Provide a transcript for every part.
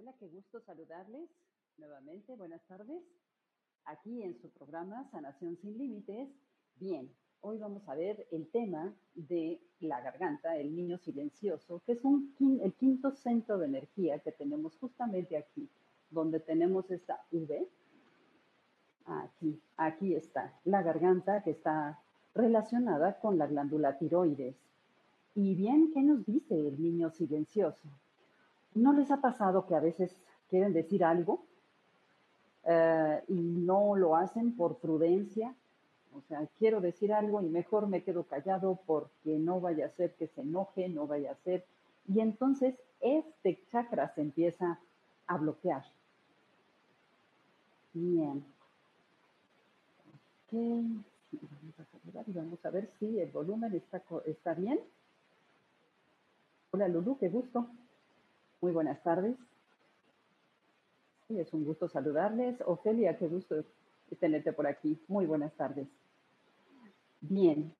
Hola, qué gusto saludarles nuevamente. Buenas tardes. Aquí en su programa Sanación sin Límites. Bien, hoy vamos a ver el tema de la garganta, el niño silencioso, que es un, el quinto centro de energía que tenemos justamente aquí, donde tenemos esta V. Aquí, aquí está, la garganta que está relacionada con la glándula tiroides. Y bien, ¿qué nos dice el niño silencioso? ¿No les ha pasado que a veces quieren decir algo eh, y no lo hacen por prudencia? O sea, quiero decir algo y mejor me quedo callado porque no vaya a ser que se enoje, no vaya a ser. Y entonces este chakra se empieza a bloquear. Bien. Ok. Vamos a vamos a ver si el volumen está, está bien. Hola Lulu, qué gusto. Muy buenas tardes. es un gusto saludarles. Ofelia, qué gusto tenerte por aquí. Muy buenas tardes. Bien.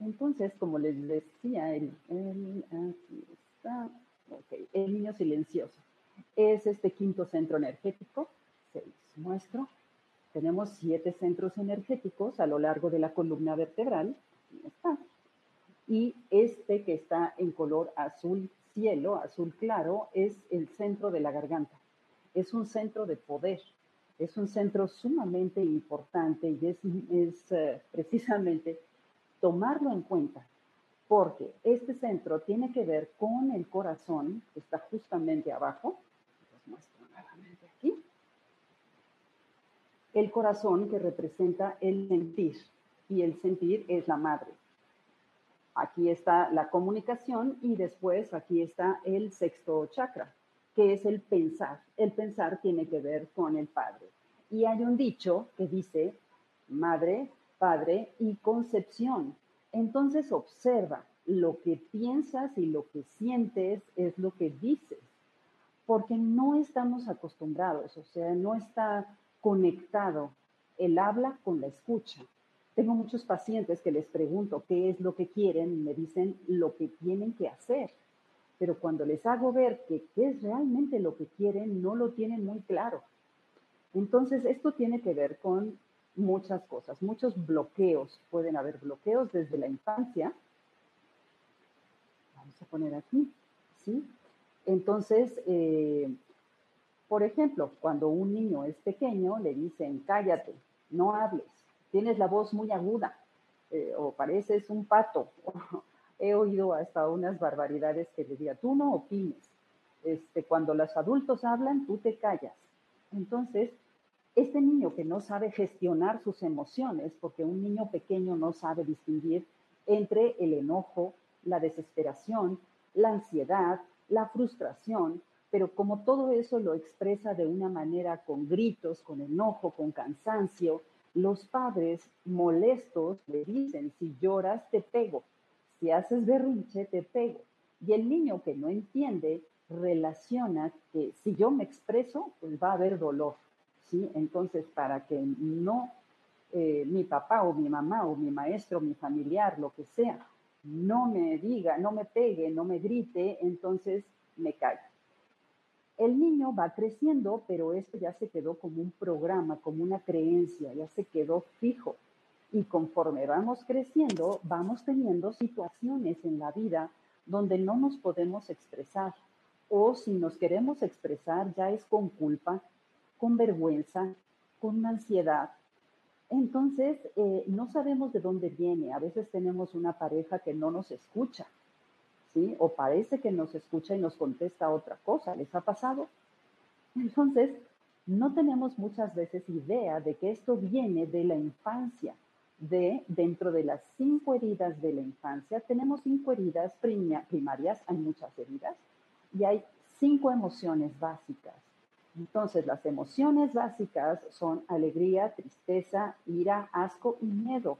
Entonces, como les decía, el, aquí niño silencioso es este quinto centro energético. Se los muestro. Tenemos siete centros energéticos a lo largo de la columna vertebral. Ahí está. Y este que está en color azul cielo, azul claro, es el centro de la garganta. Es un centro de poder, es un centro sumamente importante y es, eh, precisamente tomarlo en cuenta, porque este centro tiene que ver con el corazón, que está justamente abajo. muestro nuevamente aquí. El corazón que representa el sentir, y el sentir es la madre. Aquí está la comunicación y después aquí está el sexto chakra, que es el pensar. El pensar tiene que ver con el padre. Y hay un dicho que dice madre, padre y concepción. Entonces observa lo que piensas y lo que sientes es lo que dices, porque no estamos acostumbrados, o sea, no está conectado el habla con la escucha. Tengo muchos pacientes que les pregunto qué es lo que quieren y me dicen lo que tienen que hacer. Pero cuando les hago ver que qué es realmente lo que quieren, no lo tienen muy claro. Entonces, esto tiene que ver con muchas cosas, muchos bloqueos. Pueden haber bloqueos desde la infancia. Vamos a poner aquí, ¿sí? Entonces, eh, por ejemplo, cuando un niño es pequeño, le dicen, cállate, no hables tienes la voz muy aguda eh, o pareces un pato. He oído hasta unas barbaridades que decía, tú no opines. Este, cuando los adultos hablan, tú te callas. Entonces, este niño que no sabe gestionar sus emociones, porque un niño pequeño no sabe distinguir entre el enojo, la desesperación, la ansiedad, la frustración, pero como todo eso lo expresa de una manera con gritos, con enojo, con cansancio, los padres molestos le dicen, si lloras te pego, si haces berrinche te pego. Y el niño que no entiende relaciona que si yo me expreso, pues va a haber dolor. ¿sí? Entonces, para que no eh, mi papá o mi mamá o mi maestro, mi familiar, lo que sea, no me diga, no me pegue, no me grite, entonces me callo. El niño va creciendo, pero esto ya se quedó como un programa, como una creencia, ya se quedó fijo. Y conforme vamos creciendo, vamos teniendo situaciones en la vida donde no nos podemos expresar. O si nos queremos expresar, ya es con culpa, con vergüenza, con ansiedad. Entonces, eh, no sabemos de dónde viene. A veces tenemos una pareja que no nos escucha O parece que nos escucha y nos contesta otra cosa. ¿Les ha pasado? Entonces, no tenemos muchas veces idea de que esto viene de la infancia. De dentro de las cinco heridas de la infancia, tenemos cinco heridas primarias, hay muchas heridas, y hay cinco emociones básicas. Entonces, las emociones básicas son alegría, tristeza, ira, asco y miedo.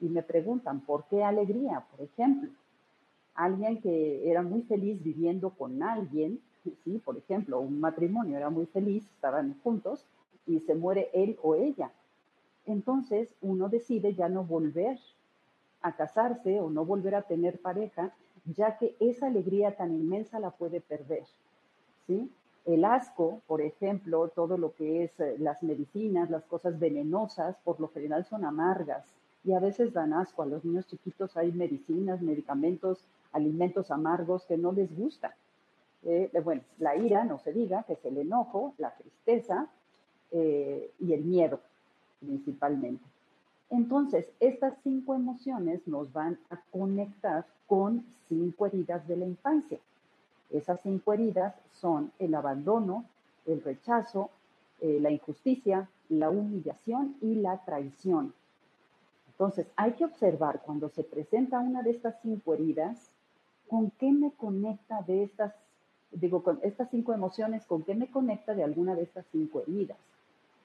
Y me preguntan, ¿por qué alegría? Por ejemplo, alguien que era muy feliz viviendo con alguien, ¿sí? por ejemplo, un matrimonio era muy feliz, estaban juntos y se muere él o ella. Entonces uno decide ya no volver a casarse o no volver a tener pareja, ya que esa alegría tan inmensa la puede perder. ¿sí? El asco, por ejemplo, todo lo que es eh, las medicinas, las cosas venenosas, por lo general son amargas y a veces dan asco. A los niños chiquitos hay medicinas, medicamentos, alimentos amargos que no les gustan. Eh, bueno, la ira, no se diga, que es el enojo, la tristeza eh, y el miedo principalmente. Entonces, estas cinco emociones nos van a conectar con cinco heridas de la infancia. Esas cinco heridas son el abandono, el rechazo, eh, la injusticia, la humillación y la traición. Entonces, hay que observar cuando se presenta una de estas cinco heridas, con qué me conecta de estas, digo, con estas cinco emociones, con qué me conecta de alguna de estas cinco heridas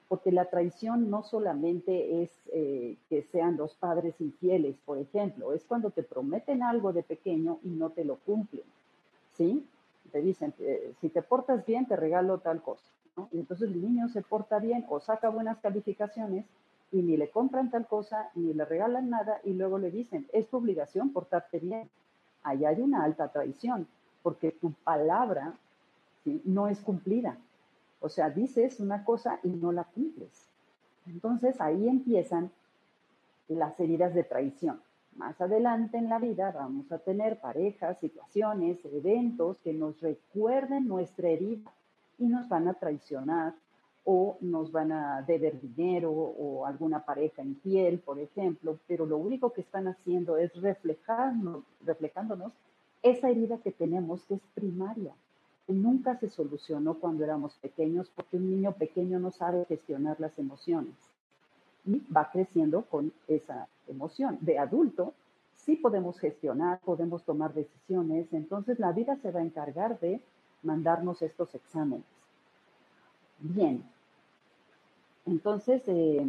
porque la traición no solamente es eh, que sean los padres infieles, por ejemplo, es cuando te prometen algo de pequeño y no te lo cumplen, ¿sí? Te dicen, eh, si te portas bien, te regalo tal cosa. Y entonces el niño se porta bien o saca buenas calificaciones y ni le compran tal cosa, ni le regalan nada y luego le dicen, es tu obligación portarte bien. Ahí hay una alta traición, porque tu palabra no es cumplida. O sea, dices una cosa y no la cumples. Entonces ahí empiezan las heridas de traición. Más adelante en la vida vamos a tener parejas, situaciones, eventos que nos recuerden nuestra herida y nos van a traicionar o nos van a deber dinero o alguna pareja infiel, por ejemplo, pero lo único que están haciendo es reflejarnos, reflejándonos esa herida que tenemos que es primaria nunca se solucionó cuando éramos pequeños porque un niño pequeño no sabe gestionar las emociones y va creciendo con esa emoción. De adulto sí podemos gestionar, podemos tomar decisiones, entonces la vida se va a encargar de mandarnos estos exámenes. Bien, entonces, eh,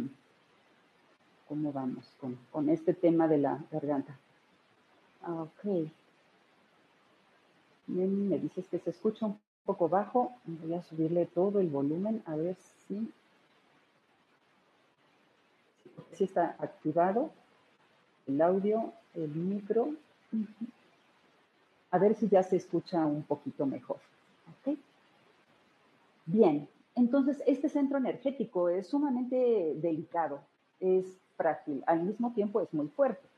¿cómo vamos con, este tema de la garganta? Ah, ok me dices que se escucha un poco bajo. Voy a subirle todo el volumen a ver si, si está activado el audio, el micro. A ver si ya se escucha un poquito mejor. Bien, entonces este centro energético es sumamente delicado, es frágil, al mismo tiempo es muy fuerte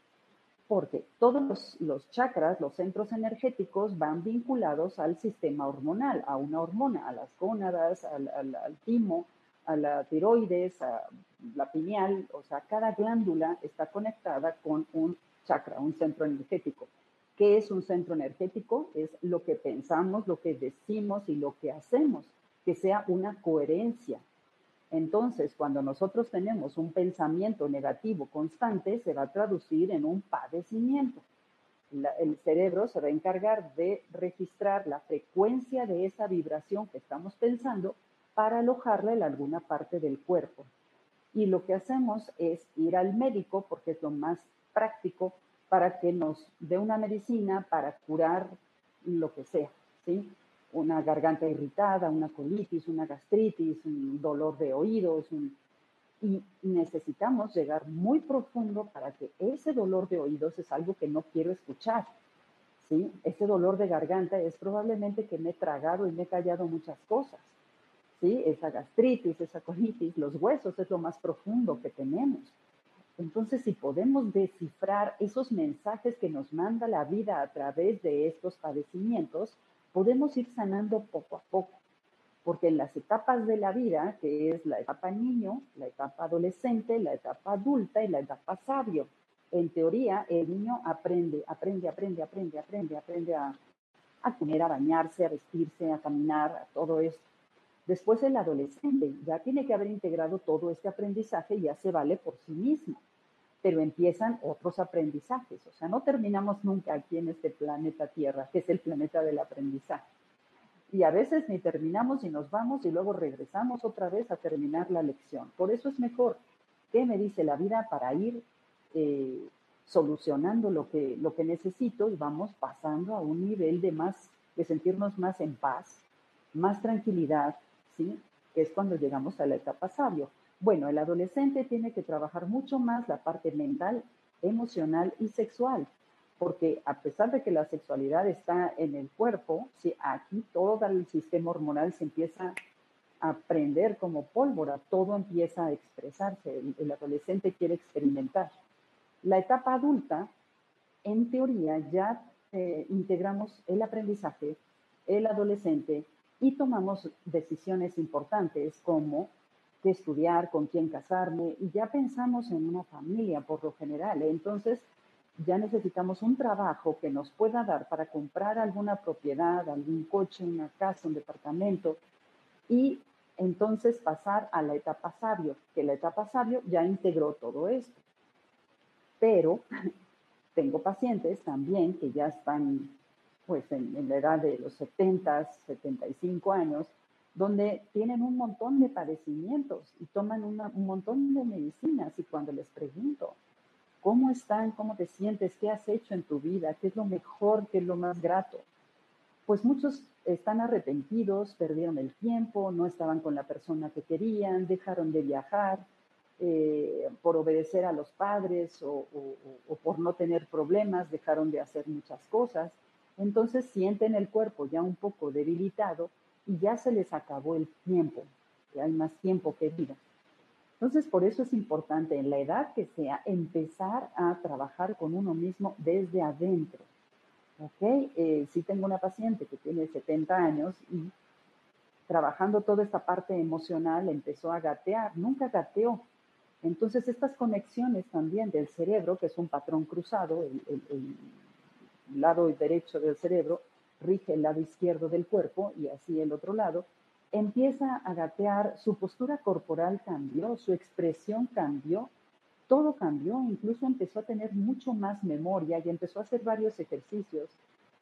porque todos los, chakras, los centros energéticos, van vinculados al sistema hormonal, a una hormona, a las gónadas, al, timo, a la tiroides, a la pineal, o sea, cada glándula está conectada con un chakra, un centro energético. ¿Qué es un centro energético? Es lo que pensamos, lo que decimos y lo que hacemos, que sea una coherencia entonces, cuando nosotros tenemos un pensamiento negativo constante, se va a traducir en un padecimiento. el cerebro se va a encargar de registrar la frecuencia de esa vibración que estamos pensando para alojarla en alguna parte del cuerpo. Y lo que hacemos es ir al médico porque es lo más práctico para que nos dé una medicina para curar lo que sea, ¿sí? Una garganta irritada, una colitis, una gastritis, un dolor de oídos, y necesitamos llegar muy profundo para que ese dolor de oídos es algo que no quiero escuchar. ¿sí? Ese dolor de garganta es probablemente que me he tragado y me he callado muchas cosas. ¿sí? Esa gastritis, esa colitis, los huesos es lo más profundo que tenemos. Entonces, si podemos descifrar esos mensajes que nos manda la vida a través de estos padecimientos, podemos ir sanando poco a poco, porque en las etapas de la vida, que es la etapa niño, la etapa adolescente, la etapa adulta y la etapa sabio, en teoría el niño aprende, aprende, aprende, aprende, aprende, aprende a, a comer, a bañarse, a vestirse, a caminar, a todo esto. Después el adolescente ya tiene que haber integrado todo este aprendizaje y ya se vale por sí mismo pero empiezan otros aprendizajes. O sea, no terminamos nunca aquí en este planeta Tierra, que es el planeta del aprendizaje. Y a veces ni terminamos y nos vamos y luego regresamos otra vez a terminar la lección. Por eso es mejor, ¿qué me dice la vida para ir eh, solucionando lo que, lo que necesito y vamos pasando a un nivel de más, de sentirnos más en paz, más tranquilidad, ¿sí? Que es cuando llegamos a la etapa sabio. Bueno, el adolescente tiene que trabajar mucho más la parte mental, emocional y sexual, porque a pesar de que la sexualidad está en el cuerpo, si aquí todo el sistema hormonal se empieza a prender como pólvora, todo empieza a expresarse, el, adolescente quiere experimentar. La etapa adulta, en teoría, ya eh, integramos el aprendizaje, el adolescente, y tomamos decisiones importantes como qué estudiar, con quién casarme, y ya pensamos en una familia por lo general. Entonces, ya necesitamos un trabajo que nos pueda dar para comprar alguna propiedad, algún coche, una casa, un departamento, y entonces pasar a la etapa sabio, que la etapa sabio ya integró todo esto. Pero tengo pacientes también que ya están pues en, la edad de los 70, 75 años, donde tienen un montón de padecimientos y toman un montón de medicinas y cuando les pregunto, ¿cómo están? ¿Cómo te sientes? ¿Qué has hecho en tu vida? ¿Qué es lo mejor? ¿Qué es lo más grato? Pues muchos están arrepentidos, perdieron el tiempo, no estaban con la persona que querían, dejaron de viajar, eh, por obedecer a los padres o, por no tener problemas, dejaron de hacer muchas cosas entonces sienten el cuerpo ya un poco debilitado y ya se les acabó el tiempo, ya hay más tiempo que vida. Entonces, por eso es importante en la edad que sea empezar a trabajar con uno mismo desde adentro. ¿Ok? Eh, si tengo una paciente que tiene 70 años y trabajando toda esta parte emocional empezó a gatear, nunca gateó. Entonces, estas conexiones también del cerebro, que es un patrón cruzado, el, lado derecho del cerebro rige el lado izquierdo del cuerpo y así el otro lado, empieza a gatear, su postura corporal cambió, su expresión cambió, todo cambió, incluso empezó a tener mucho más memoria y empezó a hacer varios ejercicios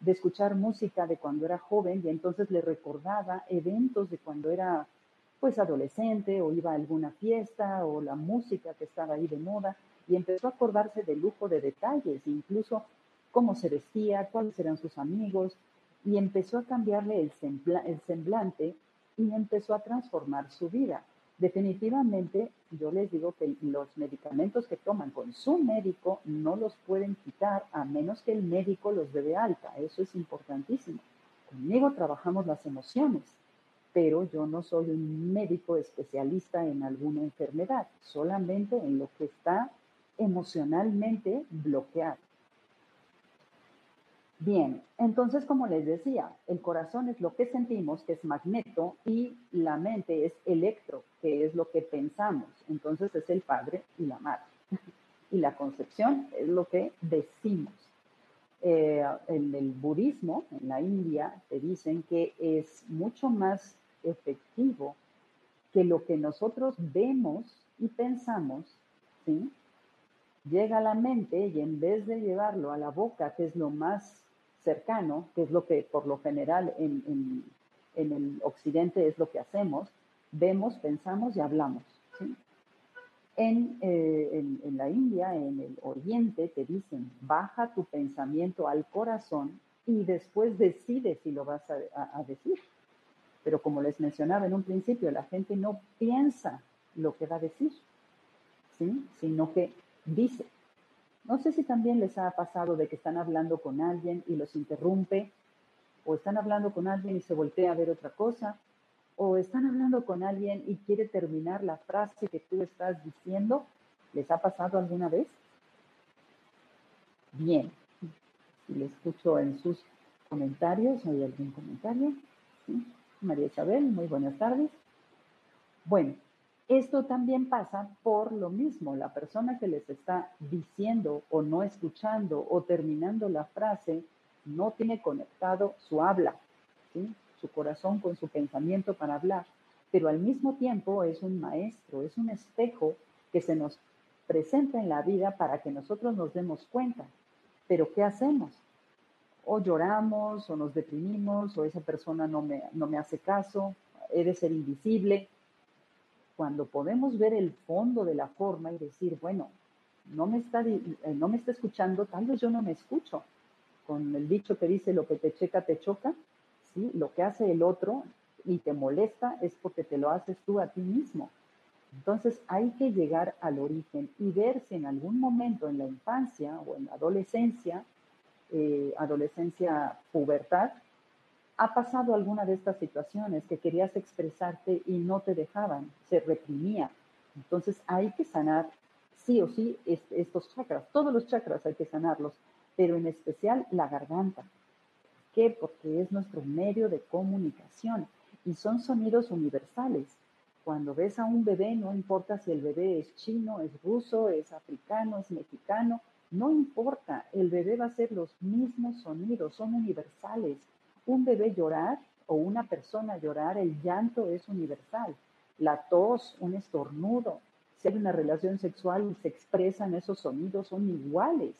de escuchar música de cuando era joven y entonces le recordaba eventos de cuando era pues adolescente o iba a alguna fiesta o la música que estaba ahí de moda y empezó a acordarse de lujo de detalles, incluso cómo se vestía, cuáles eran sus amigos, y empezó a cambiarle el, semblante y empezó a transformar su vida. Definitivamente, yo les digo que los medicamentos que toman con su médico no los pueden quitar a menos que el médico los dé de alta. Eso es importantísimo. Conmigo trabajamos las emociones, pero yo no soy un médico especialista en alguna enfermedad, solamente en lo que está emocionalmente bloqueado. Bien, entonces como les decía, el corazón es lo que sentimos, que es magneto, y la mente es electro, que es lo que pensamos. Entonces es el padre y la madre. y la concepción es lo que decimos. Eh, en el budismo, en la India, te dicen que es mucho más efectivo que lo que nosotros vemos y pensamos, ¿sí? llega a la mente y en vez de llevarlo a la boca, que es lo más cercano, que es lo que por lo general en, el occidente es lo que hacemos, vemos, pensamos y hablamos. Eh, en, la India, en el oriente, te dicen, baja tu pensamiento al corazón y después decide si lo vas a, decir. Pero como les mencionaba en un principio, la gente no piensa lo que va a decir, sino que dice. No sé si también les ha pasado de que están hablando con alguien y los interrumpe, o están hablando con alguien y se voltea a ver otra cosa, o están hablando con alguien y quiere terminar la frase que tú estás diciendo. ¿Les ha pasado alguna vez? Bien. Le escucho en sus comentarios, ¿hay algún comentario? María Isabel, muy buenas tardes. Bueno, esto también pasa por lo mismo. La persona que les está diciendo o no escuchando o terminando la frase no tiene conectado su habla, su corazón con su pensamiento para hablar, pero al mismo tiempo es un maestro, es un espejo que se nos presenta en la vida para que nosotros nos demos cuenta. Pero ¿qué hacemos? O lloramos, o nos deprimimos, o esa persona no me, no me hace caso, he de ser invisible cuando podemos ver el fondo de la forma y decir, bueno, no me está, eh, no me está escuchando, tal vez yo no me escucho. Con el dicho que dice, lo que te checa, te choca, ¿sí? Lo que hace el otro y te molesta es porque te lo haces tú a ti mismo. Entonces hay que llegar al origen y ver si en algún momento en la infancia o en la adolescencia eh, adolescencia, pubertad, ha pasado alguna de estas situaciones que querías expresarte y no te dejaban, se reprimía. Entonces hay que sanar sí o sí estos chakras, todos los chakras hay que sanarlos, pero en especial la garganta. ¿Por qué? Porque es nuestro medio de comunicación y son sonidos universales. Cuando ves a un bebé, no importa si el bebé es chino, es ruso, es africano, es mexicano, no importa, el bebé va a hacer los mismos sonidos, son universales. Un bebé llorar o una persona llorar, el llanto es universal. La tos, un estornudo, si una relación sexual y se expresan esos sonidos, son iguales.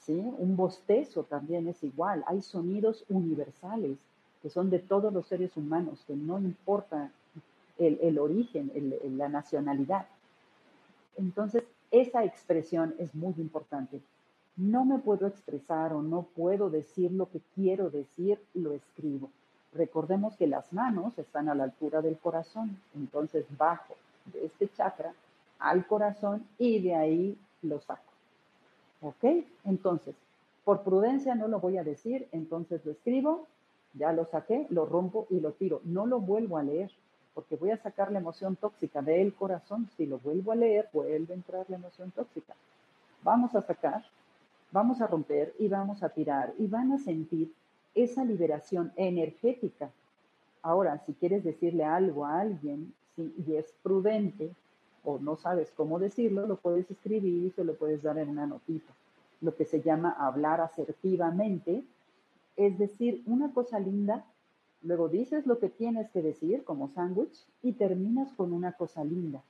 ¿sí? Un bostezo también es igual. Hay sonidos universales que son de todos los seres humanos, que no importa el, origen, la nacionalidad. Entonces, esa expresión es muy importante. No me puedo expresar o no puedo decir lo que quiero decir, lo escribo. Recordemos que las manos están a la altura del corazón, entonces bajo de este chakra al corazón y de ahí lo saco. ¿Ok? Entonces, por prudencia no lo voy a decir, entonces lo escribo, ya lo saqué, lo rompo y lo tiro. No lo vuelvo a leer, porque voy a sacar la emoción tóxica del corazón. Si lo vuelvo a leer, vuelve a entrar la emoción tóxica. Vamos a sacar, vamos a romper y vamos a tirar y van a sentir esa liberación energética. Ahora, si quieres decirle algo a alguien y es prudente, o no sabes cómo decirlo, lo puedes escribir y se lo puedes dar en una notita. Lo que se llama hablar asertivamente, es decir, una cosa linda, luego dices lo que tienes que decir como sándwich y terminas con una cosa linda.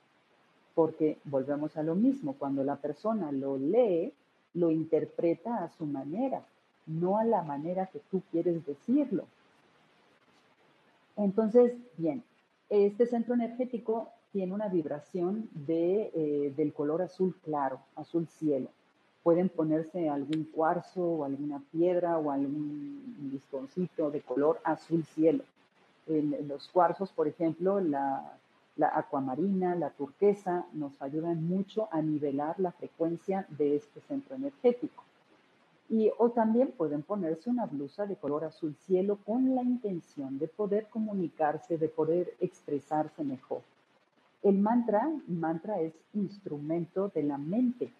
Porque volvemos a lo mismo, cuando la persona lo lee, lo interpreta a su manera, no a la manera que tú quieres decirlo. Entonces, bien, este centro energético tiene una vibración de, eh, del color azul claro, azul cielo. Pueden ponerse algún cuarzo o alguna piedra o algún listoncito de color azul cielo. En, los cuarzos, por ejemplo, la, la acuamarina, la turquesa, nos ayudan mucho a nivelar la frecuencia de este centro energético. Y, o también pueden ponerse una blusa de color azul cielo con la intención de poder comunicarse, de poder expresarse mejor. El mantra, mantra es instrumento de la mente.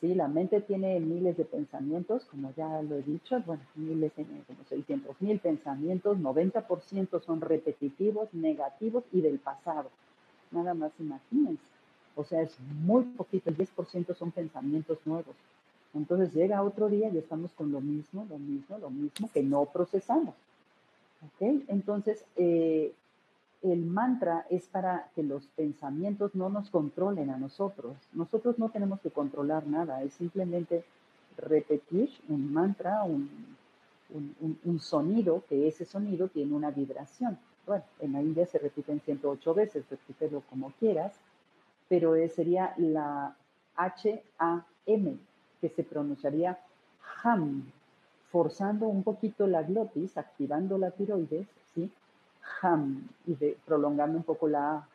Sí, la mente tiene miles de pensamientos, como ya lo he dicho, bueno, miles, como 600 mil pensamientos, 90% son repetitivos, negativos y del pasado. Nada más imagínense. O sea, es muy poquito, el 10% son pensamientos nuevos. Entonces llega otro día y estamos con lo mismo, lo mismo, lo mismo que no procesamos. ¿Ok? Entonces, eh, el mantra es para que los pensamientos no nos controlen a nosotros. Nosotros no tenemos que controlar nada, es simplemente repetir un mantra, un, sonido, que ese sonido tiene una vibración. Bueno, en la India se repiten 108 veces, repítelo como quieras, pero sería la H-A-M, que se pronunciaría ham, forzando un poquito la glotis, activando la tiroides, ¿sí? Ham, y prolongando un poco la.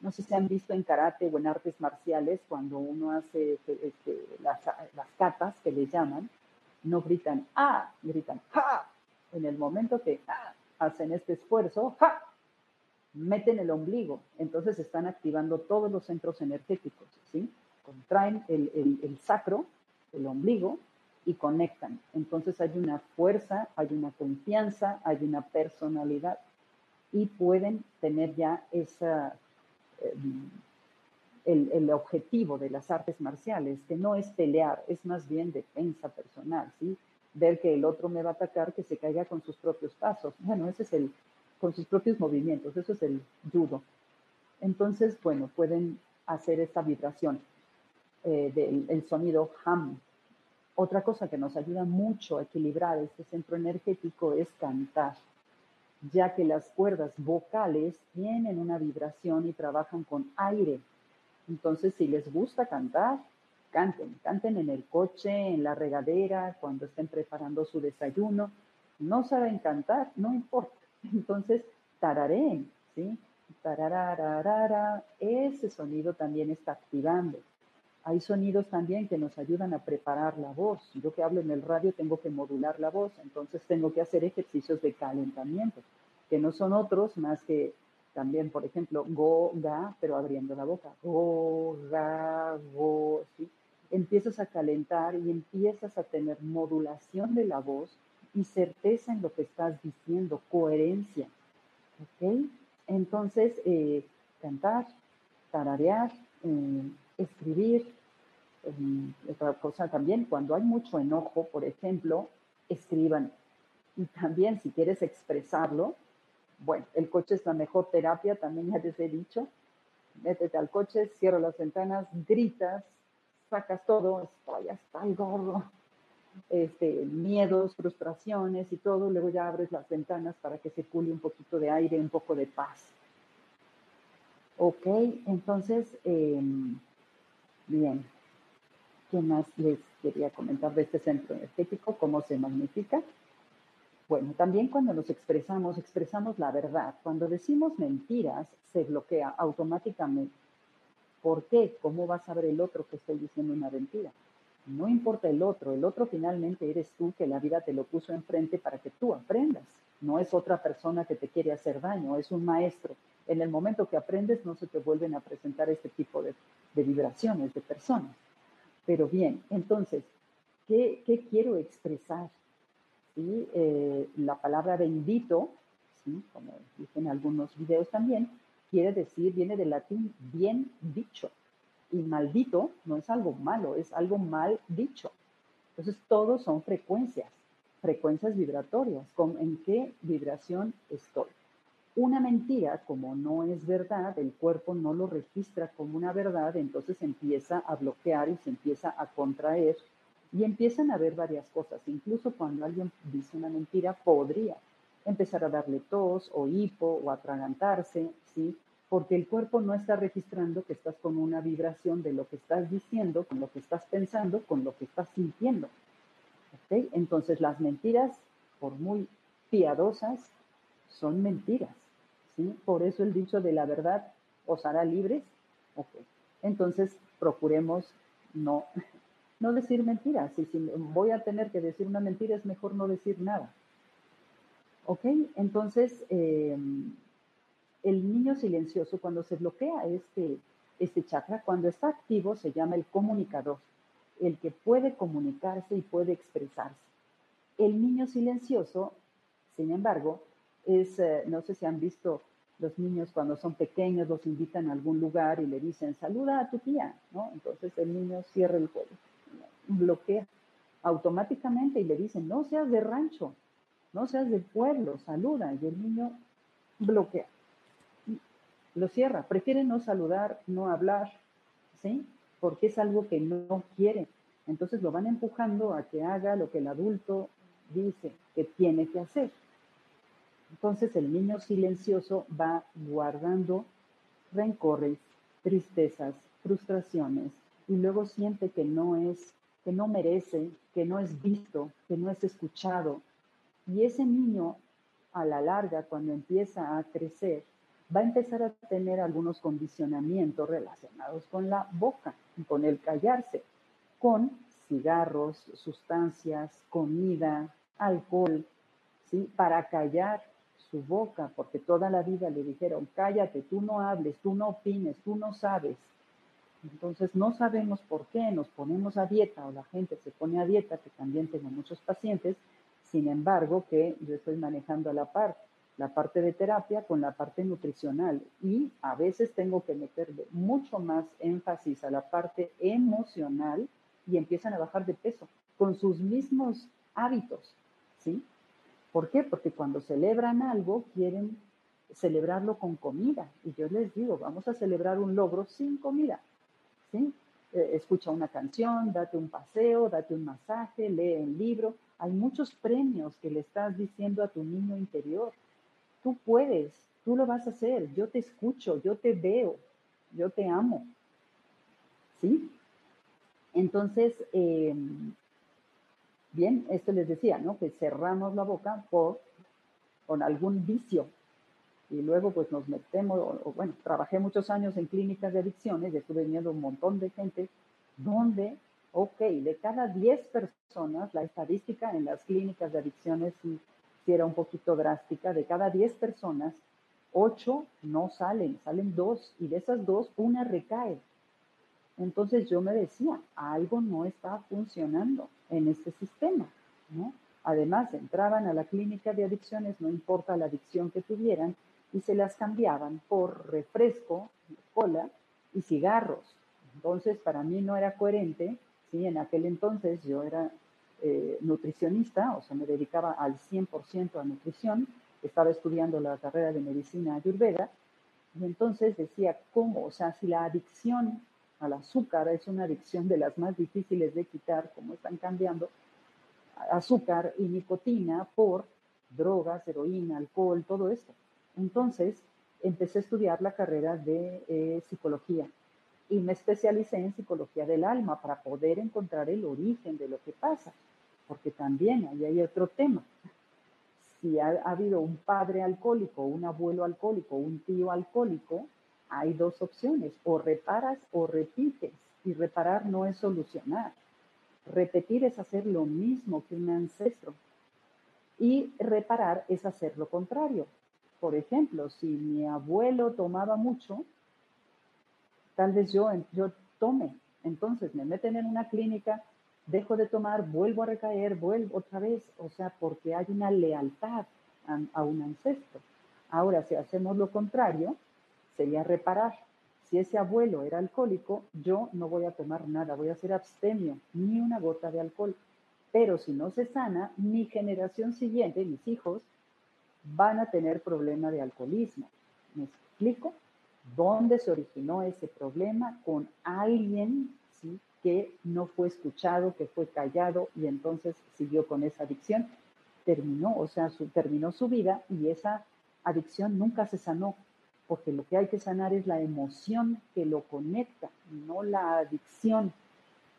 No sé si han visto en karate o en artes marciales, cuando uno hace este, las, las catas que le llaman, no gritan ah, gritan ja. En el momento que ah, hacen este esfuerzo, ja, meten el ombligo, entonces están activando todos los centros energéticos, ¿sí? Contraen el, el sacro, el ombligo, y conectan. Entonces hay una fuerza, hay una confianza, hay una personalidad y pueden tener ya esa, eh, el, el, objetivo de las artes marciales, que no es pelear, es más bien defensa personal, ¿sí? Ver que el otro me va a atacar, que se caiga con sus propios pasos. Bueno, ese es el, con sus propios movimientos, eso es el judo. Entonces, bueno, pueden hacer esta vibración eh, del el sonido ham, otra cosa que nos ayuda mucho a equilibrar este centro energético es cantar, ya que las cuerdas vocales tienen una vibración y trabajan con aire. Entonces, si les gusta cantar, canten, canten en el coche, en la regadera, cuando estén preparando su desayuno. No saben cantar, no importa. Entonces, tarareen, ¿sí? Tarararara, ese sonido también está activando. Hay sonidos también que nos ayudan a preparar la voz. Yo que hablo en el radio tengo que modular la voz, entonces tengo que hacer ejercicios de calentamiento, que no son otros más que también, por ejemplo, go, ga, pero abriendo la boca. Go, ga, go, ¿sí? Empiezas a calentar y empiezas a tener modulación de la voz y certeza en lo que estás diciendo, coherencia. ¿Ok? Entonces, eh, cantar, tararear, eh, escribir. Otra cosa también, cuando hay mucho enojo, por ejemplo, escriban. Y también, si quieres expresarlo, bueno, el coche es la mejor terapia, también ya les he dicho. Métete al coche, cierra las ventanas, gritas, sacas todo, estoy hasta el gorro. Este, miedos, frustraciones y todo, luego ya abres las ventanas para que circule un poquito de aire, un poco de paz. Ok, entonces, em, bien, ¿qué más les quería comentar de este centro energético? ¿Cómo se magnifica? Bueno, también cuando nos expresamos, expresamos la verdad. Cuando decimos mentiras, se bloquea automáticamente. ¿Por qué? ¿Cómo va a saber el otro que estoy diciendo una mentira? No importa el otro, el otro finalmente eres tú que la vida te lo puso enfrente para que tú aprendas. No es otra persona que te quiere hacer daño, es un maestro. En el momento que aprendes no se te vuelven a presentar este tipo de, vibraciones de personas. Pero bien, entonces, ¿qué, qué quiero expresar? Eh, la palabra bendito, ¿sí? como dije en algunos videos también, quiere decir, viene del latín bien dicho. Y maldito no es algo malo, es algo mal dicho. Entonces, todos son frecuencias, frecuencias vibratorias. ¿Con, ¿En qué vibración estoy? Una mentira, como no es verdad, el cuerpo no lo registra como una verdad, entonces empieza a bloquear y se empieza a contraer y empiezan a ver varias cosas. Incluso cuando alguien dice una mentira, podría empezar a darle tos o hipo o atragantarse, ¿sí? Porque el cuerpo no está registrando que estás con una vibración de lo que estás diciendo, con lo que estás pensando, con lo que estás sintiendo. Entonces las mentiras, por muy piadosas, son mentiras. ¿sí? Por eso el dicho de la verdad os hará libres. Entonces procuremos no no decir mentiras. Y si voy a tener que decir una mentira, es mejor no decir nada. ¿Ok? Entonces, em, el niño silencioso, cuando se bloquea este, este chakra, cuando está activo, se llama el comunicador, el que puede comunicarse y puede expresarse. El niño silencioso, sin embargo, es, eh, no sé si han visto los niños cuando son pequeños, los invitan a algún lugar y le dicen, saluda a tu tía, ¿no? Entonces el niño cierra el juego bloquea automáticamente y le dicen, no seas de rancho, no seas de pueblo, saluda. Y el niño bloquea, lo cierra, prefiere no saludar, no hablar, ¿sí? Porque es algo que no quiere. Entonces lo van empujando a que haga lo que el adulto dice que tiene que hacer. Entonces el niño silencioso va guardando rencores, tristezas, frustraciones y luego siente que no es que no merece, que no es visto, que no es escuchado. Y ese niño, a la larga, cuando empieza a crecer, va a empezar a tener algunos condicionamientos relacionados con la boca, con el callarse, con cigarros, sustancias, comida, alcohol, ¿sí? Para callar su boca, porque toda la vida le dijeron, cállate, tú no hables, tú no opines, tú no sabes. Entonces no sabemos por qué nos ponemos a dieta o la gente se pone a dieta, que también tengo muchos pacientes, sin embargo que yo estoy manejando a la par la parte de terapia con la parte nutricional y a veces tengo que meterle mucho más énfasis a la parte emocional y empiezan a bajar de peso con sus mismos hábitos, ¿sí? ¿Por qué? Porque cuando celebran algo quieren celebrarlo con comida y yo les digo, vamos a celebrar un logro sin comida ¿sí? Eh, escucha una canción, date un paseo, date un masaje, lee un libro. Hay muchos premios que le estás diciendo a tu niño interior. Tú puedes, tú lo vas a hacer, yo te escucho, yo te veo, yo te amo. ¿Sí? Entonces, em, bien, esto les decía, ¿no? Que cerramos la boca por, con algún vicio, y luego pues nos metemos, o, bueno, trabajé muchos años en clínicas de adicciones estuve viendo un montón de gente donde, ok, de cada 10 personas, la estadística en las clínicas de adicciones era un poquito drástica, de cada 10 personas, 8 no salen, salen 2 y de esas 2, una recae. Entonces yo me decía, algo no está funcionando en este sistema, ¿no? Además, entraban a la clínica de adicciones, no importa la adicción que tuvieran, y se las cambiaban por refresco, cola y cigarros. Entonces, para mí no era coherente, ¿sí? En aquel entonces yo era eh, nutricionista, o sea, me dedicaba al 100% a nutrición, estaba estudiando la carrera de medicina ayurveda, y entonces decía, ¿cómo? O sea, si la adicción al azúcar es una adicción de las más difíciles de quitar, como están cambiando, azúcar y nicotina por drogas, heroína, alcohol, todo esto. Entonces, empecé a estudiar la carrera de eh, psicología y me especialicé en psicología del alma para poder encontrar el origen de lo que pasa, porque también ahí hay otro tema. Si ha, ha habido un padre alcohólico, un abuelo alcohólico, un tío alcohólico, hay dos opciones, o reparas o repites, y reparar no es solucionar. Repetir es hacer lo mismo que un ancestro. Y reparar es hacer lo contrario. Por ejemplo, si mi abuelo tomaba mucho, tal vez yo, yo tome. Entonces me meten en una clínica, dejo de tomar, vuelvo a recaer, vuelvo otra vez. O sea, porque hay una lealtad a, un ancestro. Ahora, si hacemos lo contrario, sería reparar si ese abuelo era alcohólico, yo no voy a tomar nada, voy a ser abstemio, ni una gota de alcohol. Pero si no se sana, mi generación siguiente, mis hijos, van a tener problema de alcoholismo. ¿Me explico? ¿Dónde se originó ese problema? Con alguien. Que no fue escuchado, que fue callado y entonces siguió con esa adicción. Terminó, o sea, su, terminó su vida y esa adicción nunca se sanó porque lo que hay que sanar es la emoción que lo conecta, no la adicción.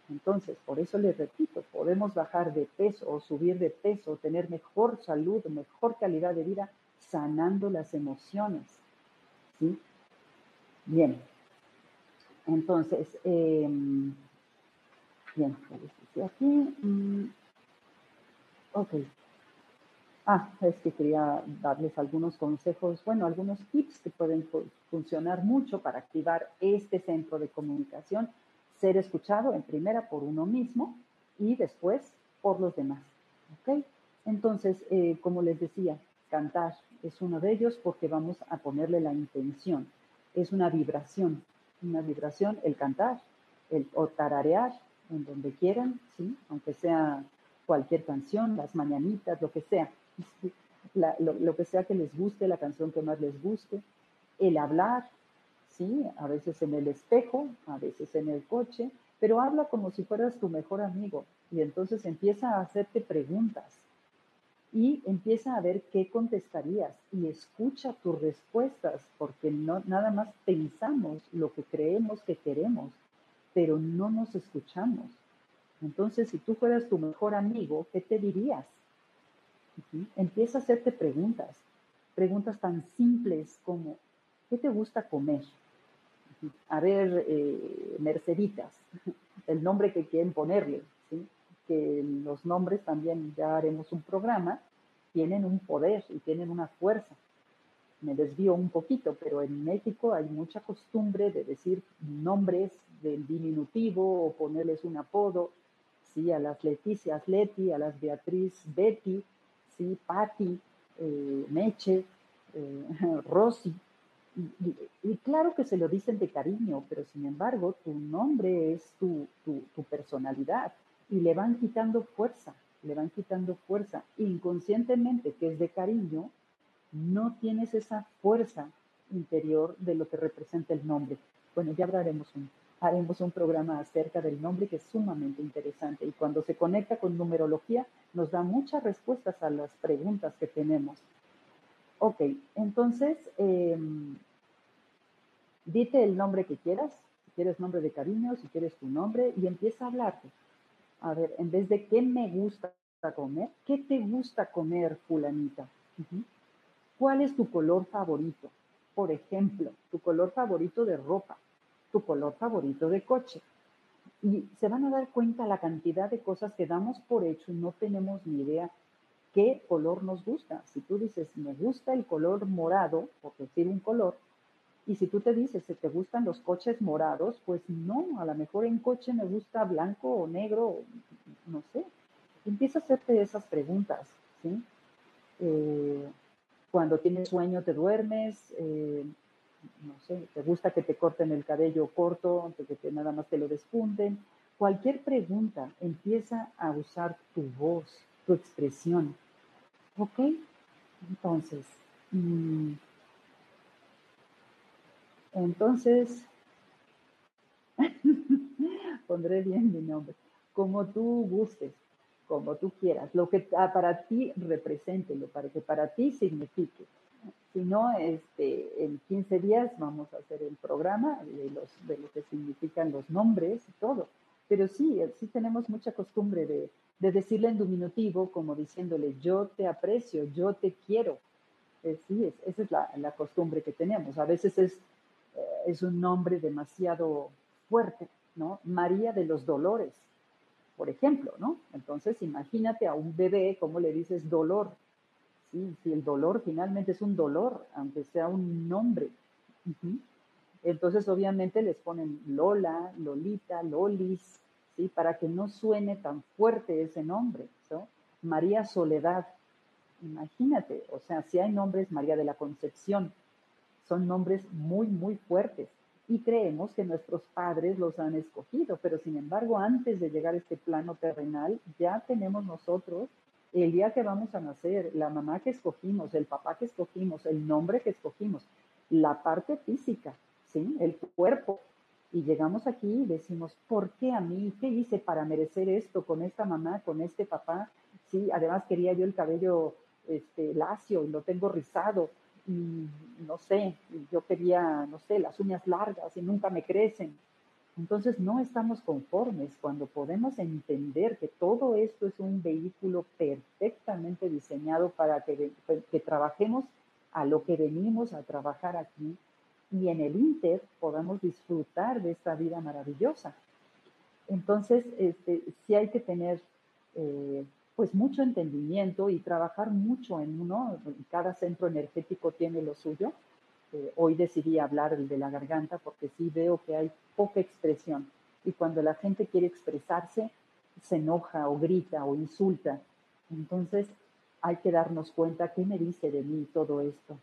Entonces, por eso les repito, podemos bajar de peso o subir de peso, tener mejor salud, mejor calidad de vida, sanando las emociones. ¿sí? Bien. Entonces, eh, bien, aquí. Mm, ok, Ah, es que quería darles algunos consejos, bueno, algunos tips que pueden funcionar mucho para activar este centro de comunicación, ser escuchado en primera por uno mismo y después por los demás. ¿Ok? Entonces, eh, como les decía, cantar es uno de ellos porque vamos a ponerle la intención. Es una vibración, una vibración el cantar, el o tararear en donde quieran, ¿sí? Aunque sea cualquier canción, las mañanitas, lo que sea. Lo, que sea que les guste, la canción que más les guste, el hablar, ¿sí? A veces en el espejo, a veces en el coche, pero habla como si fueras tu mejor amigo. Y entonces empieza a hacerte preguntas. Y empieza a ver qué contestarías y escucha tus respuestas porque no nada más pensamos lo que creemos que queremos, pero no nos escuchamos. Entonces, si tú fueras tu mejor amigo, ¿qué te dirías? Empieza a hacerte preguntas, preguntas tan simples como, ¿qué te gusta comer? A ver, eh, Merceditas, el nombre que quieren ponerle, que los nombres también ya haremos un programa, tienen un poder y tienen una fuerza. Me desvío un poquito, pero en México hay mucha costumbre de decir nombres del diminutivo o ponerles un apodo, ¿sí? a las Leticias Leti, a las Beatriz Betty, ¿sí? Patti, eh, Meche, eh, Rosy. Y, claro que se lo dicen de cariño, pero sin embargo tu nombre es tu, tu personalidad y le van quitando fuerza, le van quitando fuerza. Inconscientemente, que es de cariño, no tienes esa fuerza interior de lo que representa el nombre. Bueno, ya hablaremos un haremos un programa acerca del nombre que es sumamente interesante y cuando se conecta con numerología nos da muchas respuestas a las preguntas que tenemos. Ok, entonces, em, dite el nombre que quieras, si quieres nombre de cariño, si quieres tu nombre y empieza a hablarte. A ver, en vez de qué me gusta comer, ¿qué te gusta comer, fulanita? ¿Cuál es tu color favorito? Por ejemplo, tu color favorito de ropa tu color favorito de coche. Y se van a dar cuenta la cantidad de cosas que damos por hecho y no tenemos ni idea qué color nos gusta. Si tú dices, me gusta el color morado, por decir un color, y si tú te dices, si te gustan los coches morados, pues no, a lo mejor en coche me gusta blanco o negro, no sé. Empieza a hacerte esas preguntas, ¿sí? Eh, cuando tienes sueño te duermes, eh, no sé, te gusta que te corten el cabello corto, que nada más te lo despunten. Cualquier pregunta empieza a usar tu voz, tu expresión. ¿Ok? Entonces, mm, entonces, pondré bien mi nombre, como tú gustes, como tú quieras, lo que para ti represente, lo que para ti signifique. Si no, este, en 15 días vamos a hacer el programa de, los, de lo que significan los nombres y todo. Pero sí, sí tenemos mucha costumbre de, de decirle en diminutivo, como diciéndole, yo te aprecio, yo te quiero. Eh, sí, es, esa es la, la, costumbre que tenemos. A veces es, eh, es un nombre demasiado fuerte, ¿no? María de los Dolores, por ejemplo, ¿no? Entonces, imagínate a un bebé, ¿cómo le dices dolor? Sí, si el dolor finalmente es un dolor, aunque sea un nombre. Entonces, obviamente les ponen Lola, Lolita, Lolis, para que no suene tan fuerte ese nombre. María Soledad, imagínate, o sea, si hay nombres María de la Concepción, son nombres muy, muy fuertes. Y creemos que nuestros padres los han escogido, pero sin embargo, antes de llegar a este plano terrenal, ya tenemos nosotros el día que vamos a nacer, la mamá que escogimos, el papá que escogimos, el nombre que escogimos, la parte física, ¿sí? El cuerpo, y llegamos aquí y decimos, ¿por qué a mí? ¿Qué hice para merecer esto con esta mamá, con este papá? Sí, además quería yo el cabello este, lacio y lo tengo rizado y no sé, yo quería, no sé, las uñas largas y nunca me crecen. Entonces no estamos conformes cuando podemos entender que todo esto es un vehículo perfectamente diseñado para que, trabajemos a lo que venimos a trabajar aquí y en el Inter podamos disfrutar de esta vida maravillosa. Entonces, este, sí hay que tener eh, pues mucho entendimiento y trabajar mucho en uno. Cada centro energético tiene lo suyo. Eh, hoy decidí hablar de la garganta porque sí veo que hay poca expresión. Y cuando la gente quiere expresarse, se enoja o grita o insulta. Entonces, hay que darnos cuenta qué me dice de mí todo esto.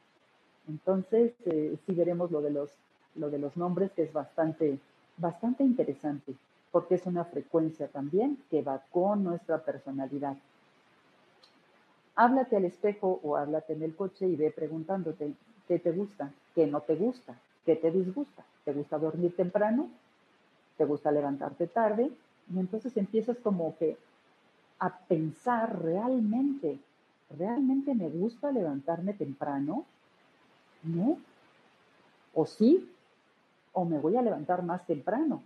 Entonces, eh, sí veremos lo de, los, lo de los nombres, que es bastante, bastante interesante, porque es una frecuencia también que va con nuestra personalidad. Háblate al espejo o háblate en el coche y ve preguntándote qué te gusta, qué no te gusta, qué te disgusta. ¿Te gusta dormir temprano? ¿Te gusta levantarte tarde? Y entonces empiezas como que a pensar realmente, ¿realmente me gusta levantarme temprano? ¿no? O sí, o me voy a levantar más temprano.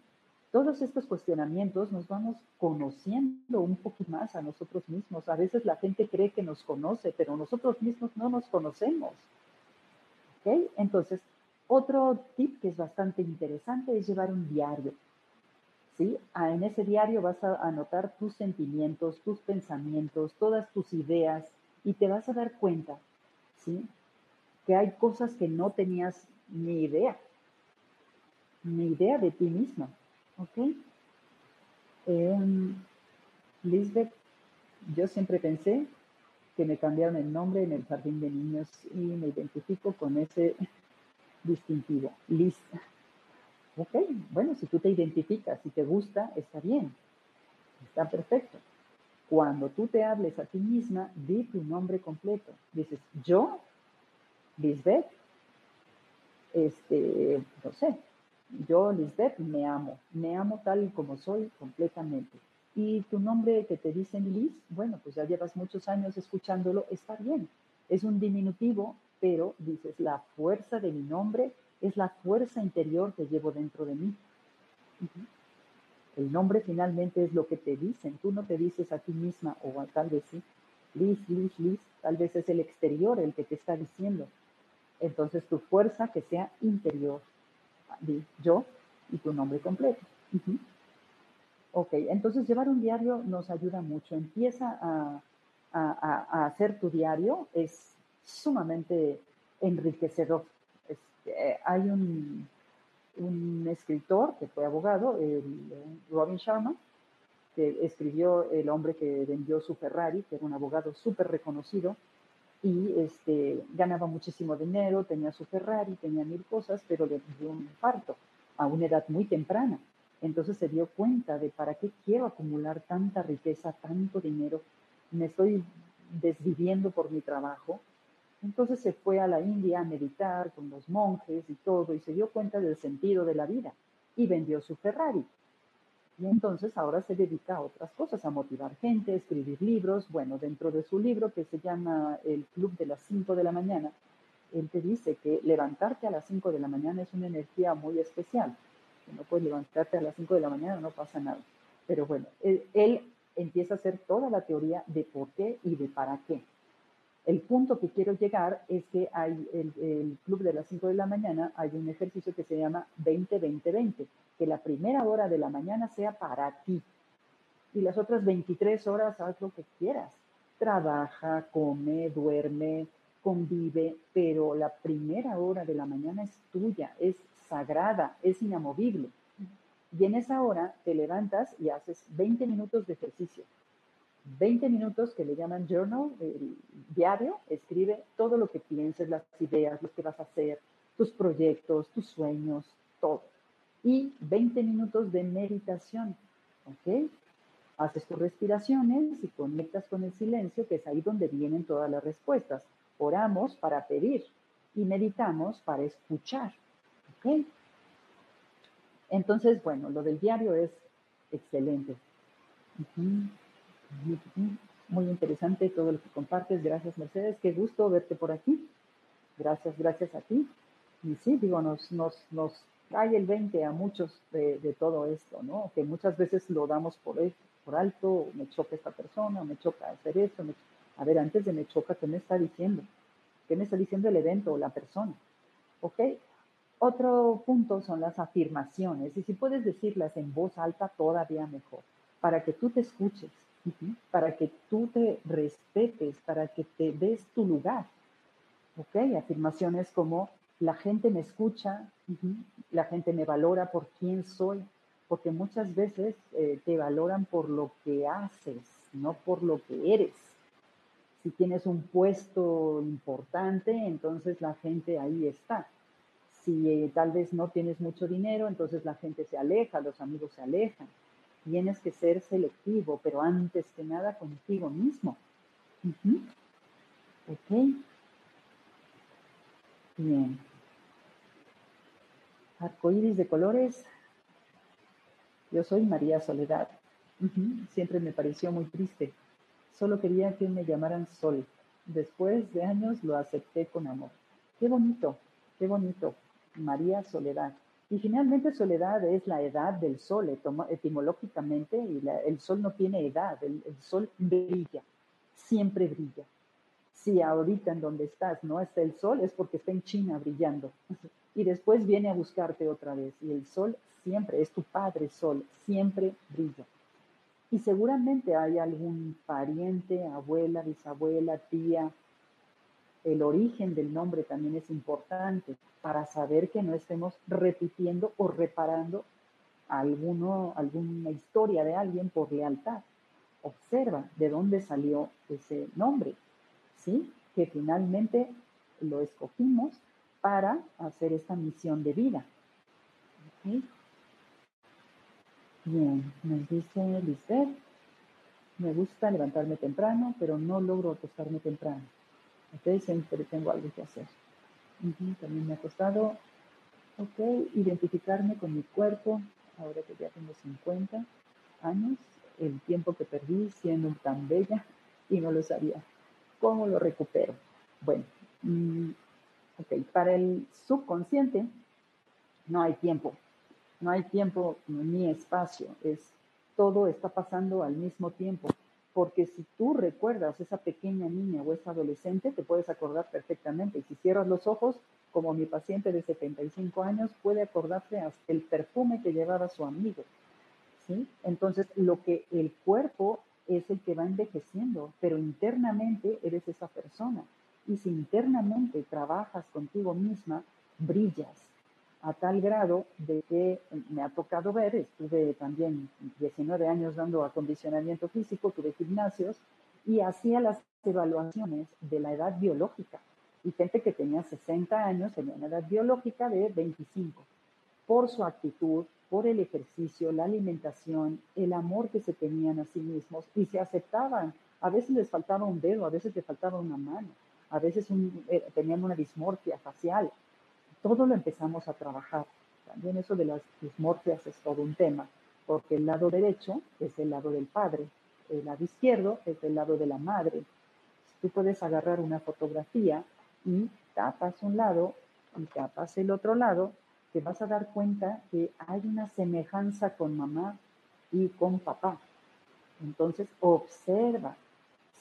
Todos estos cuestionamientos nos vamos conociendo un poco más a nosotros mismos. A veces la gente cree que nos conoce, pero nosotros mismos no nos conocemos. ¿Ok? Entonces, otro tip que es bastante interesante es llevar un diario. ¿Sí? Ah, en ese diario vas a anotar tus sentimientos, tus pensamientos, todas tus ideas y te vas a dar cuenta, ¿sí? que hay cosas que no tenías ni idea, ni idea de ti misma. ¿Ok? Em, Lisbeth, yo siempre pensé me cambiaron el nombre en el jardín de niños y me identifico con ese distintivo, Liz. Ok, bueno, si tú te identificas, si te gusta, está bien, está perfecto. Cuando tú te hables a ti misma, di tu nombre completo. Dices, yo Lisbeth, este, no sé, yo, Lisbeth, me amo, me amo tal y como soy completamente. Y tu nombre que te dicen Liz, bueno, pues ya llevas muchos años escuchándolo, está bien. Es un diminutivo, pero dices, la fuerza de mi nombre es la fuerza interior que llevo dentro de mí. El nombre finalmente es lo que te dicen. Tú no te dices a ti misma, o tal vez sí, Liz, Liz, Liz, tal vez es el exterior el que te está diciendo. Entonces tu fuerza que sea interior. Yo y tu nombre completo. Ok, entonces llevar un diario nos ayuda mucho. Empieza a, hacer tu diario, es sumamente enriquecedor. Este, hay un, un, escritor que fue abogado, Robin Sharma, que escribió El hombre que vendió su Ferrari, que era un abogado súper reconocido, y este, ganaba muchísimo dinero, tenía su Ferrari, tenía mil cosas, pero le dio un infarto a una edad muy temprana. Entonces se dio cuenta de para qué quiero acumular tanta riqueza, tanto dinero, me estoy desviviendo por mi trabajo. Entonces se fue a la India a meditar con los monjes y todo y se dio cuenta del sentido de la vida y vendió su Ferrari. Y entonces ahora se dedica a otras cosas, a motivar gente, a escribir libros. Bueno, dentro de su libro que se llama El Club de las 5 de la mañana, él te dice que levantarte a las 5 de la mañana es una energía muy especial. No puedes levantarte a las 5 de la mañana, no pasa nada. Pero bueno, él, empieza a hacer toda la teoría de por qué y de para qué. El punto que quiero llegar es que hay el, el club de las 5 de la mañana, hay un ejercicio que se llama 20-20-20 que la primera hora de la mañana sea para ti. Y las otras 23 horas haz lo que quieras. Trabaja, come, duerme, convive, pero la primera hora de la mañana es tuya, es sagrada, es inamovible. Y en esa hora te levantas y haces 20 minutos de ejercicio. 20 minutos que le llaman journal, diario, escribe todo lo que pienses, las ideas, lo que vas a hacer, tus proyectos, tus sueños, todo y 20 minutos de meditación. ¿Ok? Haces tus respiraciones y conectas con el silencio, que es ahí donde vienen todas las respuestas. Oramos para pedir y meditamos para escuchar. ¿Ok? Entonces, bueno, lo del diario es excelente. Muy interesante todo lo que compartes. Gracias, Mercedes. Qué gusto verte por aquí. Gracias, gracias a ti. Y sí, digo, nos, nos, nos hay el 20 a muchos de, todo esto, ¿no? Que muchas veces lo damos por, por alto, me choca esta persona, me choca hacer esto. a ver, antes de me choca, ¿qué me está diciendo? ¿Qué me está diciendo el evento o la persona? ¿Ok? Otro punto son las afirmaciones, y si puedes decirlas en voz alta, todavía mejor, para que tú te escuches, para que tú te respetes, para que te des tu lugar. ¿Ok? Afirmaciones como la gente me escucha, la gente me valora por quién soy, porque muchas veces eh, te valoran por lo que haces, no por lo que eres. Si tienes un puesto importante, entonces la gente ahí está. Si eh, tal vez no tienes mucho dinero, entonces la gente se aleja, los amigos se alejan. Tienes que ser selectivo, pero antes que nada contigo mismo. Ok. Bien arcoíris de colores. Yo soy María Soledad. Siempre me pareció muy triste. Solo quería que me llamaran Sol. Después de años lo acepté con amor. Qué bonito, qué bonito. María Soledad. Y finalmente Soledad es la edad del sol, etimológicamente, y el sol no tiene edad, el, el sol brilla, siempre brilla. Si ahorita en donde estás no está el sol, es porque está en China brillando y después viene a buscarte otra vez. Y el sol siempre, es tu padre sol, siempre brilla. Y seguramente hay algún pariente, abuela, bisabuela, tía. El origen del nombre también es importante para saber que no estemos repitiendo o reparando alguno, alguna historia de alguien por lealtad. Observa de dónde salió ese nombre, ¿sí? Que finalmente lo escogimos para hacer esta misión de vida. Bien, nos dice Lisbeth, me gusta levantarme temprano, pero no logro acostarme temprano. Ok, siempre tengo algo que hacer. también me ha costado, ok, identificarme con mi cuerpo, ahora que ya tengo 50 años, el tiempo que perdí siendo tan bella y no lo sabía. ¿Cómo lo recupero? Bueno, mm, Ok, para el subconsciente no hay tiempo, no hay tiempo ni espacio, es todo está pasando al mismo tiempo. Porque si tú recuerdas esa pequeña niña o esa adolescente, te puedes acordar perfectamente. Y si cierras los ojos, como mi paciente de 75 años, puede acordarse hasta el perfume que llevaba su amigo. ¿sí? Entonces, lo que el cuerpo es el que va envejeciendo, pero internamente eres esa persona. Y si internamente trabajas contigo misma, brillas a tal grado de que me ha tocado ver, estuve también 19 años dando acondicionamiento físico, tuve gimnasios y hacía las evaluaciones de la edad biológica. Y gente que tenía 60 años tenía una edad biológica de 25, por su actitud, por el ejercicio, la alimentación, el amor que se tenían a sí mismos y se aceptaban. A veces les faltaba un dedo, a veces les faltaba una mano, a veces eh, tenían una dismorfia facial. Todo lo empezamos a trabajar. También eso de las dismorfias es todo un tema, porque el lado derecho es el lado del padre, el lado izquierdo es el lado de la madre. Tú puedes agarrar una fotografía y tapas un lado y tapas el otro lado te vas a dar cuenta que hay una semejanza con mamá y con papá. Entonces, observa,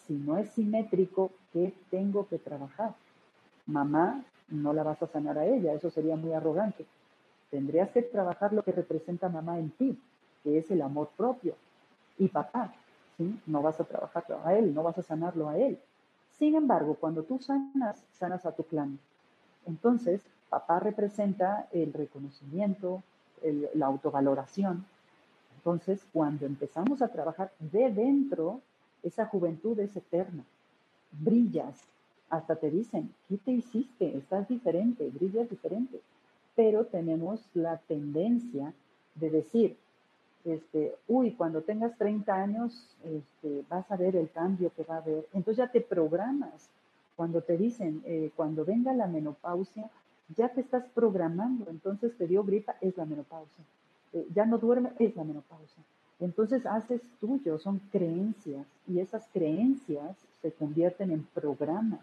si no es simétrico, ¿qué tengo que trabajar? Mamá, no la vas a sanar a ella, eso sería muy arrogante. Tendrías que trabajar lo que representa mamá en ti, que es el amor propio. Y papá, ¿sí? No vas a trabajarlo a él, no vas a sanarlo a él. Sin embargo, cuando tú sanas, sanas a tu clan. Entonces, Papá representa el reconocimiento, la autovaloración. Entonces, cuando empezamos a trabajar de dentro, esa juventud es eterna. Brillas, hasta te dicen, ¿qué te hiciste? Estás diferente, brillas diferente. Pero tenemos la tendencia de decir, este, uy, cuando tengas 30 años, este, vas a ver el cambio que va a haber. Entonces ya te programas. Cuando te dicen, eh, cuando venga la menopausia, ya te estás programando, entonces te dio gripa, es la menopausia. Eh, ya no duerme, es la menopausia. Entonces haces tuyo, son creencias y esas creencias se convierten en programas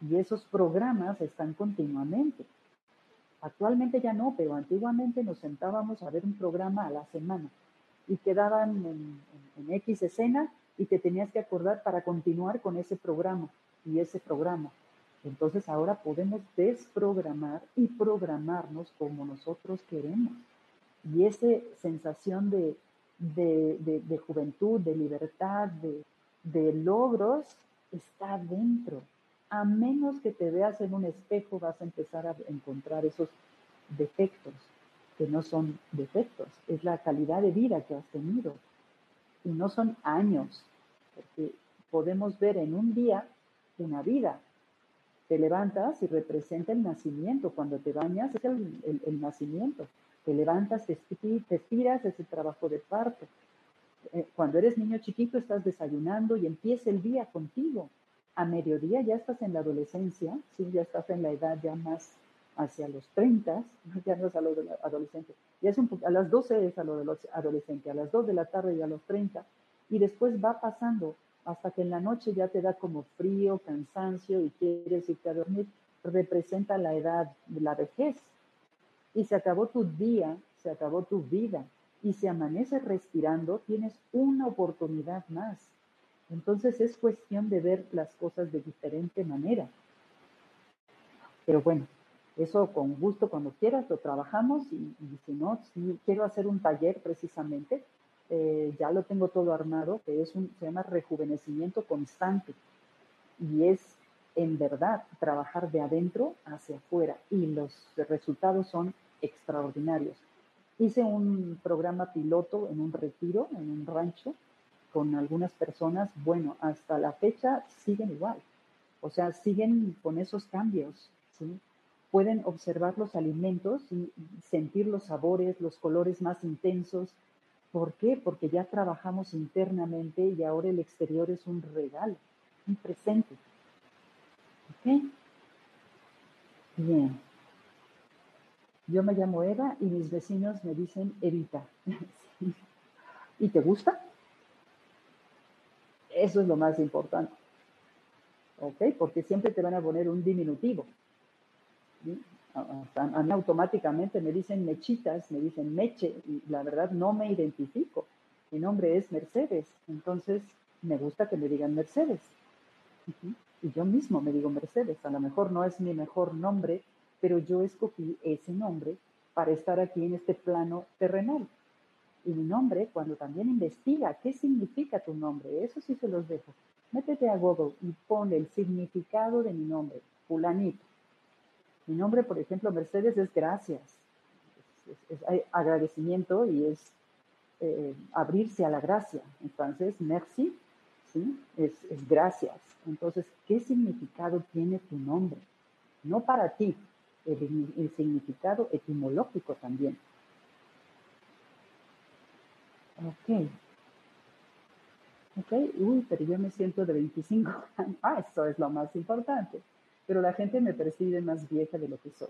y esos programas están continuamente. Actualmente ya no, pero antiguamente nos sentábamos a ver un programa a la semana y quedaban en, en X escena y te tenías que acordar para continuar con ese programa y ese programa. Entonces ahora podemos desprogramar y programarnos como nosotros queremos. Y esa sensación de, de, juventud, de libertad, de, logros, está dentro. A menos que te veas en un espejo, vas a empezar a encontrar esos defectos, que no son defectos, es la calidad de vida que has tenido. Y no son años, porque podemos ver en un día una vida, te levantas y representa el nacimiento. Cuando te bañas es el, nacimiento. Te levantas, te, estiras, es el trabajo de parto. Eh, cuando eres niño chiquito estás desayunando y empieza el día contigo. A mediodía ya estás en la adolescencia, ¿sí? ya estás en la edad ya más hacia los 30, ya no es a lo de adolescente, ya es un a las 12 es a lo de los adolescentes, a las 2 de la tarde y a los 30, y después va pasando hasta que en la noche ya te da como frío, cansancio y quieres irte a dormir, representa la edad la vejez. Y se acabó tu día, se acabó tu vida. Y si amaneces respirando, tienes una oportunidad más. Entonces es cuestión de ver las cosas de diferente manera. Pero bueno, eso con gusto cuando quieras lo trabajamos y, si no, si quiero hacer un taller precisamente eh, ya lo tengo todo armado, que es un, se llama rejuvenecimiento constante. Y es en verdad trabajar de adentro hacia afuera y los resultados son extraordinarios. Hice un programa piloto en un retiro, en un rancho, con algunas personas. Bueno, hasta la fecha siguen igual. O sea, siguen con esos cambios. ¿sí? Pueden observar los alimentos y sentir los sabores, los colores más intensos, ¿Por qué? Porque ya trabajamos internamente y ahora el exterior es un regalo, un presente. ¿Ok? Bien. Yo me llamo Eva y mis vecinos me dicen Evita. ¿Y te gusta? Eso es lo más importante. ¿Ok? Porque siempre te van a poner un diminutivo. ¿Sí? a, mí automáticamente me dicen mechitas, me dicen meche, y la verdad no me identifico. Mi nombre es Mercedes, entonces me gusta que me digan Mercedes. Y yo mismo me digo Mercedes, a lo mejor no es mi mejor nombre, pero yo escogí ese nombre para estar aquí en este plano terrenal. Y mi nombre, cuando también investiga qué significa tu nombre, eso sí se los dejo. Métete a Google y pon el significado de mi nombre, fulanito. Mi nombre, por ejemplo, Mercedes es gracias. Es, agradecimiento y es eh, abrirse a la gracia. Entonces, merci, ¿sí? Es gracias. Entonces, ¿qué significado tiene tu nombre? No para ti, el, significado etimológico también. Ok. Ok, uy, pero yo me siento de 25 años. Ah, eso es lo más importante. Pero la gente me percibe más vieja de lo que soy.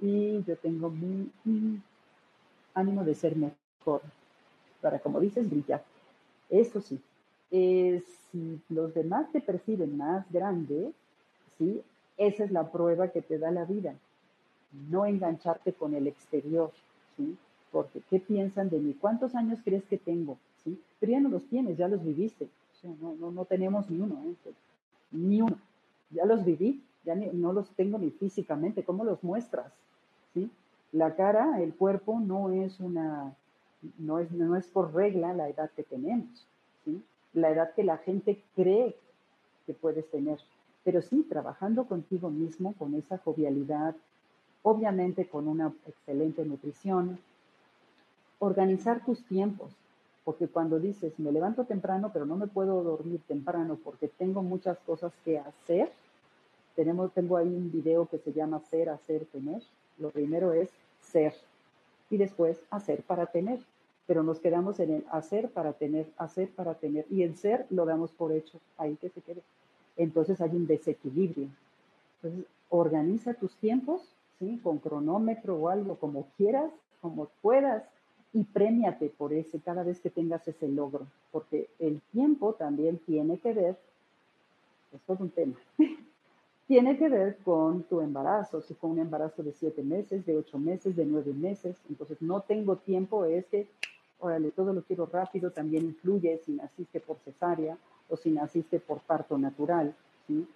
Y yo tengo mi, ánimo de ser mejor. Para, como dices, brillar. Eso sí, eh, si los demás te perciben más grande, ¿sí? Esa es la prueba que te da la vida no engancharte con el exterior, ¿sí? Porque, ¿qué piensan de mí? ¿Cuántos años crees que tengo? ¿Sí? Pero ya no los tienes, ya los viviste. O sea, no, no, no tenemos ni uno, ¿eh? ni uno. Ya los viví, ya no los tengo ni físicamente. ¿Cómo los muestras? ¿Sí? La cara, el cuerpo no es una, no es, no es por regla la edad que tenemos, ¿sí? La edad que la gente cree que puedes tener. Pero sí, trabajando contigo mismo, con esa jovialidad, obviamente con una excelente nutrición, organizar tus tiempos, porque cuando dices, me levanto temprano, pero no me puedo dormir temprano porque tengo muchas cosas que hacer, tenemos, tengo ahí un video que se llama Ser, Hacer, Tener. Lo primero es ser y después hacer para tener, pero nos quedamos en el hacer para tener, hacer para tener y el ser lo damos por hecho, ahí que se quede. Entonces hay un desequilibrio. Entonces, organiza tus tiempos con cronómetro o algo, como quieras, como puedas, y premiate por ese cada vez que tengas ese logro, porque el tiempo también tiene que ver, es todo un tema, tiene que ver con tu embarazo, si fue un embarazo de siete meses, de ocho meses, de nueve meses, entonces no tengo tiempo, es que, órale, todo lo quiero rápido, también influye si naciste por cesárea o si naciste por parto natural, ¿sí?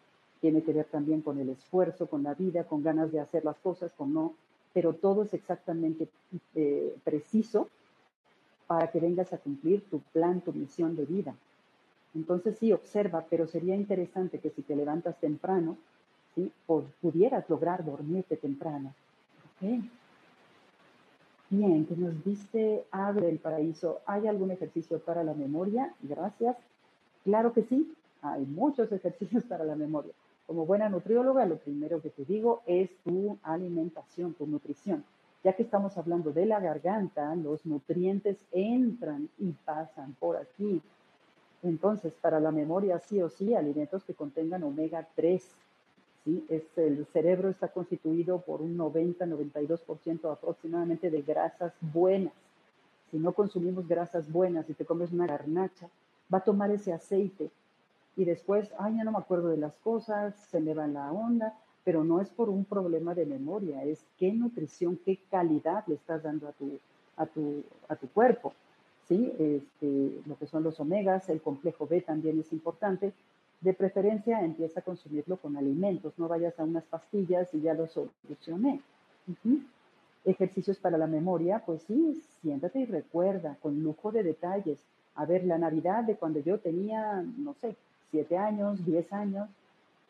tiene que ver también con el esfuerzo, con la vida, con ganas de hacer las cosas, con no, pero todo es exactamente eh, preciso para que vengas a cumplir tu plan, tu misión de vida. Entonces sí, observa, pero sería interesante que si te levantas temprano, ¿sí? pudieras lograr dormirte temprano. Bien, que nos dice Abre el Paraíso, ¿hay algún ejercicio para la memoria? Gracias. Claro que sí, hay muchos ejercicios para la memoria. Como buena nutrióloga, lo primero que te digo es tu alimentación, tu nutrición. Ya que estamos hablando de la garganta, los nutrientes entran y pasan por aquí. Entonces, para la memoria, sí o sí, alimentos que contengan omega 3. ¿sí? Es, el cerebro está constituido por un 90-92% aproximadamente de grasas buenas. Si no consumimos grasas buenas y te comes una garnacha, va a tomar ese aceite y después, ay, ya no me acuerdo de las cosas, se me va la onda, pero no es por un problema de memoria, es qué nutrición, qué calidad le estás dando a tu, a tu, a tu cuerpo. ¿sí? Este, lo que son los omegas, el complejo B también es importante. De preferencia, empieza a consumirlo con alimentos, no vayas a unas pastillas y ya lo solucioné. Ejercicios para la memoria, pues sí, siéntate y recuerda con lujo de detalles. A ver, la Navidad de cuando yo tenía, no sé, siete años, diez años,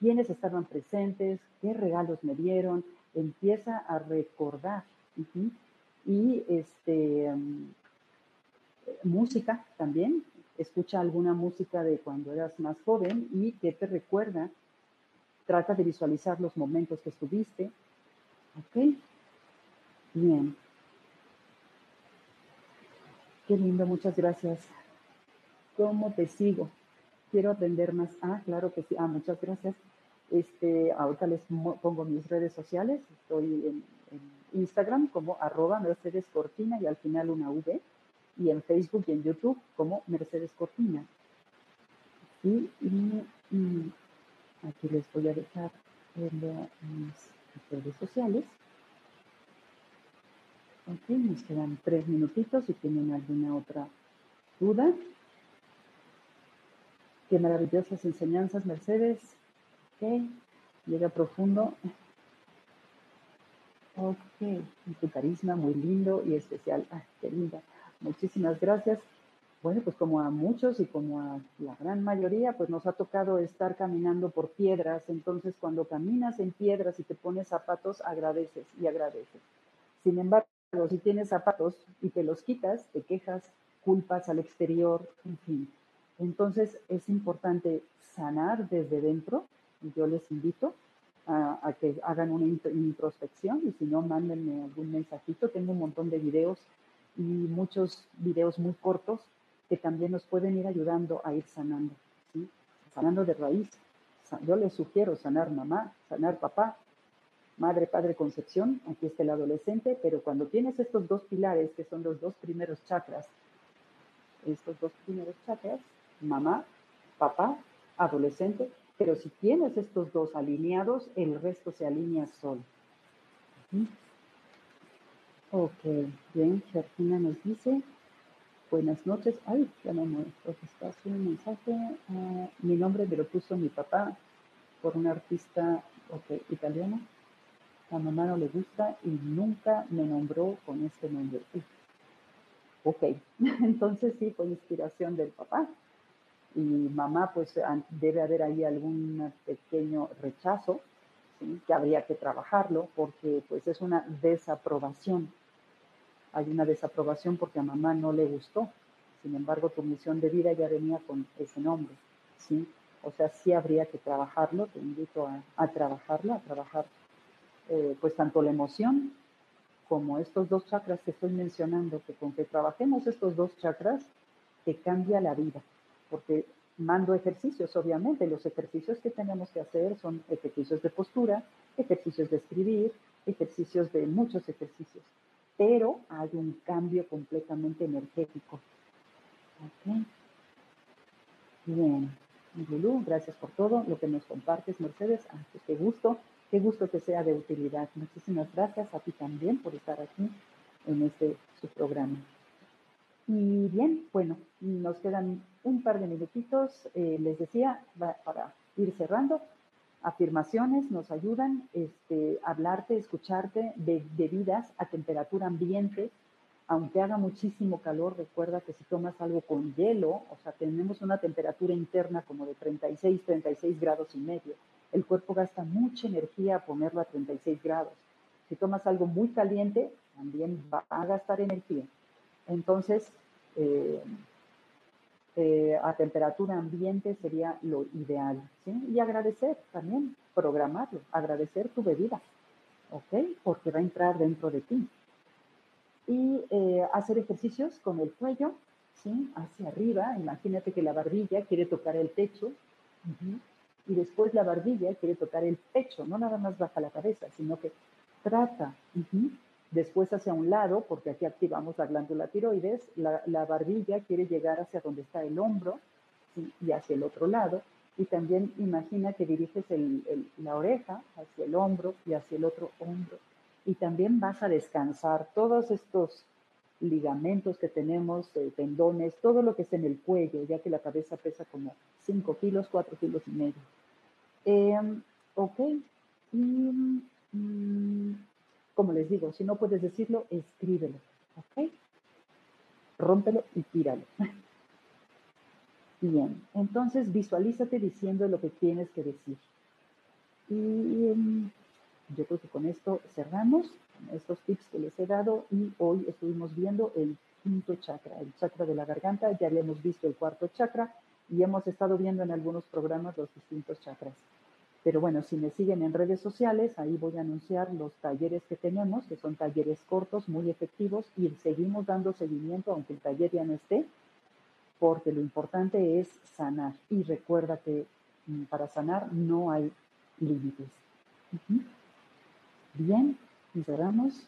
quiénes estaban presentes, qué regalos me dieron, empieza a recordar. Y este, mm, música también, escucha alguna música de cuando eras más joven y que te recuerda, trata de visualizar los momentos que estuviste. ¿Ok? Bien. Qué lindo, muchas gracias. ¿Cómo te sigo? Quiero aprender más. Ah, claro que sí. Ah, muchas gracias. Este, ahorita les pongo mis redes sociales. Estoy en, Instagram como arroba Mercedes Cortina y al final una V. Y en Facebook y en YouTube como Mercedes Cortina. Y, aquí les voy a dejar mis redes sociales. Ok, nos quedan tres minutitos si tienen alguna otra duda. Qué maravillosas enseñanzas, Mercedes. Ok, llega profundo. Ok, tu carisma muy lindo y especial. Ah, qué linda. Muchísimas gracias. Bueno, pues como a muchos y como a la gran mayoría, pues nos ha tocado estar caminando por piedras. Entonces, cuando caminas en piedras y te pones zapatos, agradeces y agradeces. Sin embargo, si tienes zapatos y te los quitas, te quejas, culpas al exterior, en fin. Entonces, es importante sanar desde dentro. Yo les invito a, que hagan una introspección y si no, mándenme algún mensajito. Tengo un montón de videos y muchos videos muy cortos que también nos pueden ir ayudando a ir sanando, ¿sí? sanando de raíz. Yo les sugiero sanar mamá, sanar papá, madre, padre, concepción, aquí está el adolescente, pero cuando tienes estos dos pilares, que son los dos primeros chakras, estos dos primeros chakras, mamá, papá, adolescente, pero si tienes estos dos alineados, el resto se alinea solo. Ok, bien, Georgina nos dice, Buenas noches. Ay, ya no me espacio, un mensaje. Ah, mi nombre me lo puso mi papá por un artista italiano. A mamá no le gusta y nunca me nombró con este nombre. Ok, entonces sí, fue inspiración del papá. Y mamá, pues debe haber ahí algún pequeño rechazo, que habría que trabajarlo porque pues es una desaprobación hay una desaprobación porque a mamá no le gustó. Sin embargo, tu misión de vida ya venía con ese nombre, ¿sí? O sea, sí habría que trabajarlo, te invito a, trabajarlo, a trabajar eh, pues tanto la emoción como estos dos chakras que estoy mencionando, que con que trabajemos estos dos chakras, te cambia la vida, porque mando ejercicios, obviamente, los ejercicios que tenemos que hacer son ejercicios de postura, ejercicios de escribir, ejercicios de muchos ejercicios pero hay un cambio completamente energético. Okay. Bien, Lulu, gracias por todo lo que nos compartes, Mercedes. Ah, pues qué gusto, qué gusto que sea de utilidad. Muchísimas gracias a ti también por estar aquí en este su programa. Y bien, bueno, nos quedan un par de minutitos. Eh, les decía, para ir cerrando, afirmaciones nos ayudan, este, hablarte, escucharte de bebidas a temperatura ambiente, aunque haga muchísimo calor, recuerda que si tomas algo con hielo, o sea, tenemos una temperatura interna como de 36, 36 grados y medio, el cuerpo gasta mucha energía a ponerlo a 36 grados. Si tomas algo muy caliente, también va a gastar energía. Entonces, eh, eh, a temperatura ambiente sería lo ideal. Y agradecer también, programarlo, agradecer tu bebida, ¿ok? Porque va a entrar dentro de ti. Y eh, hacer ejercicios con el cuello, ¿sí? Hacia arriba, imagínate que la barbilla quiere tocar el techo. Y después la barbilla quiere tocar el pecho, no nada más baja la cabeza, sino que trata después hacia un lado, porque aquí activamos la glándula tiroides, la, barbilla quiere llegar hacia donde está el hombro y hacia el otro lado, y también imagina que diriges la oreja hacia el hombro y hacia el otro hombro, y también vas a descansar todos estos ligamentos que tenemos, eh, tendones, todo lo que está en el cuello, ya que la cabeza pesa como 5 kilos, 4 kilos y medio. Em, ok, y mm, como les digo, si no puedes decirlo, escríbelo, ¿ok? Rómpelo y tíralo. Bien, entonces visualízate diciendo lo que tienes que decir. Y em, yo creo que con esto cerramos estos tips que les he dado y hoy estuvimos viendo el quinto chakra, el chakra de la garganta, ya hemos visto el cuarto chakra y hemos estado viendo en algunos programas los distintos chakras. Pero bueno, si me siguen en redes sociales, ahí voy a anunciar los talleres que tenemos, que son talleres cortos, muy efectivos, y seguimos dando seguimiento, aunque el taller ya no esté, porque lo importante es sanar. Y recuerda que mm, para sanar no hay límites. Bien, y cerramos.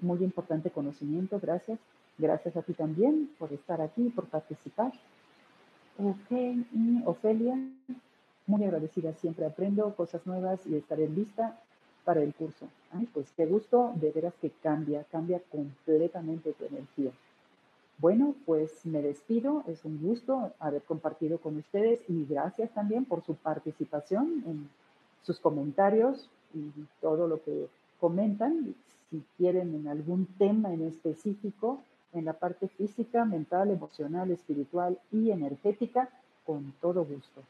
Muy importante conocimiento, gracias. Gracias a ti también por estar aquí, por participar. Ok, y Ofelia, muy agradecida, siempre aprendo cosas nuevas y estaré lista para el curso. Ay, pues qué gusto, de veras que cambia, cambia completamente tu energía. Bueno, pues me despido, es un gusto haber compartido con ustedes y gracias también por su participación en sus comentarios y todo lo que comentan. Si quieren en algún tema en específico, en la parte física, mental, emocional, espiritual y energética con todo gusto.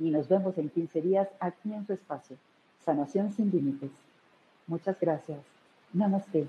Y nos vemos en 15 días aquí en su espacio. Sanación sin límites. Muchas gracias. Namaste.